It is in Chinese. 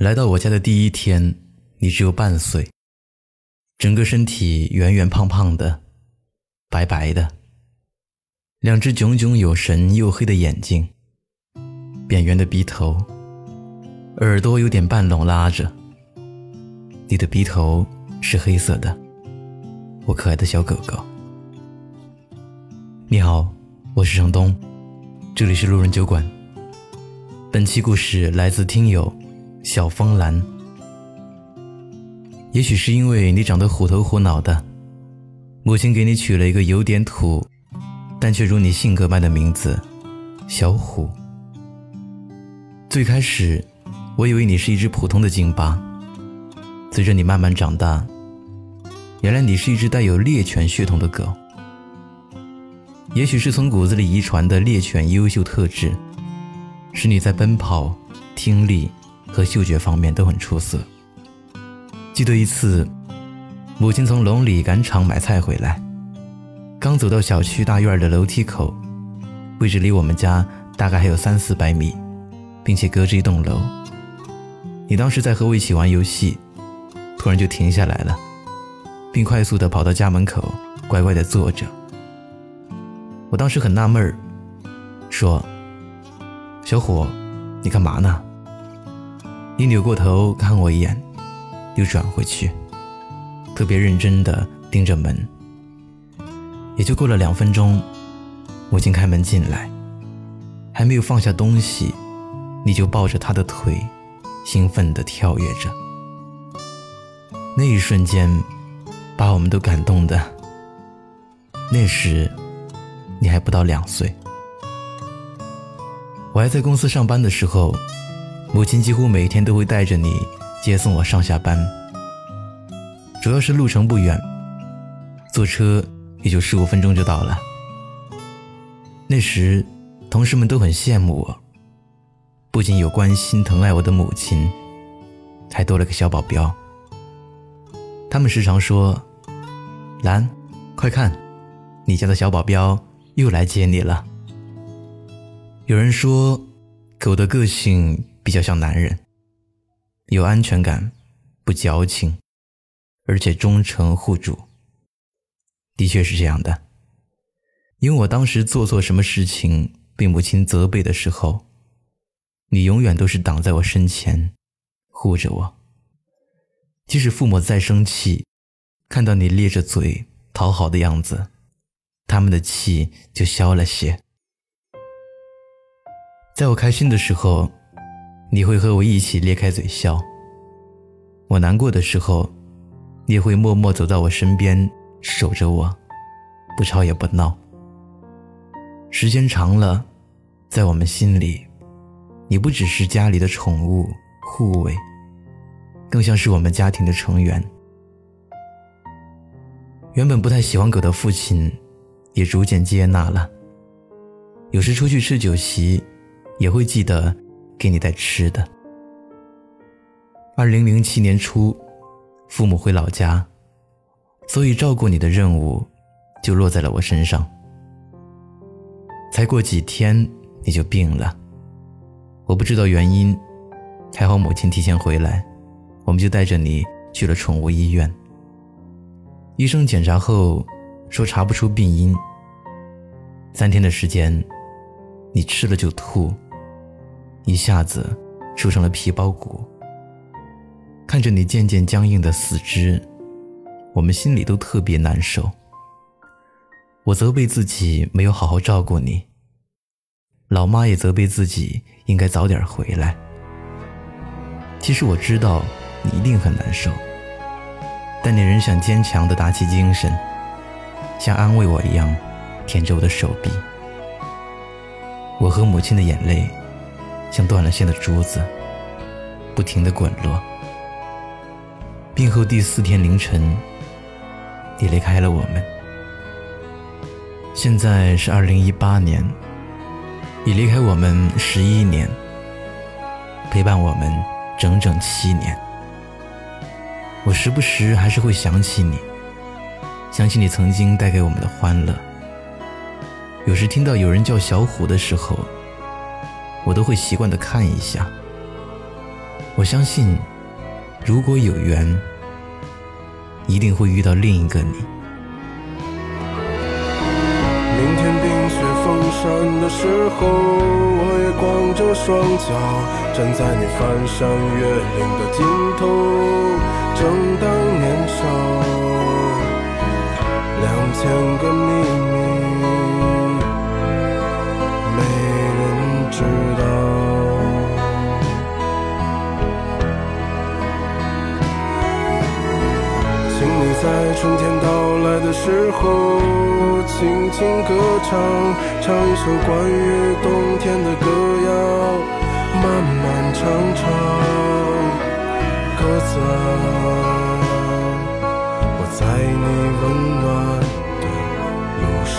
来到我家的第一天，你只有半岁，整个身体圆圆胖胖的，白白的，两只炯炯有神又黑的眼睛，扁圆的鼻头，耳朵有点半拢拉着。你的鼻头是黑色的，我可爱的小狗狗。你好，我是程东，这里是路人酒馆。本期故事来自听友。小风兰，也许是因为你长得虎头虎脑的，母亲给你取了一个有点土，但却如你性格般的名字——小虎。最开始，我以为你是一只普通的京巴，随着你慢慢长大，原来你是一只带有猎犬血统的狗。也许是从骨子里遗传的猎犬优秀特质，使你在奔跑、听力。和嗅觉方面都很出色。记得一次，母亲从龙里赶场买菜回来，刚走到小区大院的楼梯口，位置离我们家大概还有三四百米，并且隔着一栋楼。你当时在和我一起玩游戏，突然就停下来了，并快速地跑到家门口，乖乖地坐着。我当时很纳闷儿，说：“小虎，你干嘛呢？”你扭过头看我一眼，又转回去，特别认真地盯着门。也就过了两分钟，母亲开门进来，还没有放下东西，你就抱着她的腿，兴奋地跳跃着。那一瞬间，把我们都感动的。那时，你还不到两岁。我还在公司上班的时候。母亲几乎每天都会带着你接送我上下班，主要是路程不远，坐车也就十五分钟就到了。那时，同事们都很羡慕我，不仅有关心疼爱我的母亲，还多了个小保镖。他们时常说：“兰，快看，你家的小保镖又来接你了。”有人说，狗的个性。比较像男人，有安全感，不矫情，而且忠诚护主。的确是这样的，因为我当时做错什么事情被母亲责备的时候，你永远都是挡在我身前，护着我。即使父母再生气，看到你咧着嘴讨好的样子，他们的气就消了些。在我开心的时候。你会和我一起咧开嘴笑。我难过的时候，你会默默走到我身边，守着我，不吵也不闹。时间长了，在我们心里，你不只是家里的宠物护卫，更像是我们家庭的成员。原本不太喜欢狗的父亲，也逐渐接纳了。有时出去吃酒席，也会记得。给你带吃的。二零零七年初，父母回老家，所以照顾你的任务就落在了我身上。才过几天你就病了，我不知道原因，还好母亲提前回来，我们就带着你去了宠物医院。医生检查后说查不出病因。三天的时间，你吃了就吐。一下子瘦成了皮包骨。看着你渐渐僵硬的四肢，我们心里都特别难受。我责备自己没有好好照顾你，老妈也责备自己应该早点回来。其实我知道你一定很难受，但你仍想坚强的打起精神，像安慰我一样舔着我的手臂。我和母亲的眼泪。像断了线的珠子，不停的滚落。病后第四天凌晨，你离开了我们。现在是二零一八年，你离开我们十一年，陪伴我们整整七年。我时不时还是会想起你，想起你曾经带给我们的欢乐。有时听到有人叫小虎的时候。我都会习惯的看一下。我相信，如果有缘，一定会遇到另一个你。明天冰雪封山的时候，我也光着双脚站在你翻山越岭的尽头，正当年少，两千个秘密。在春天到来的时候，轻轻歌唱，唱一首关于冬天的歌谣，漫漫长长，鸽子啊，我在你温暖的路上。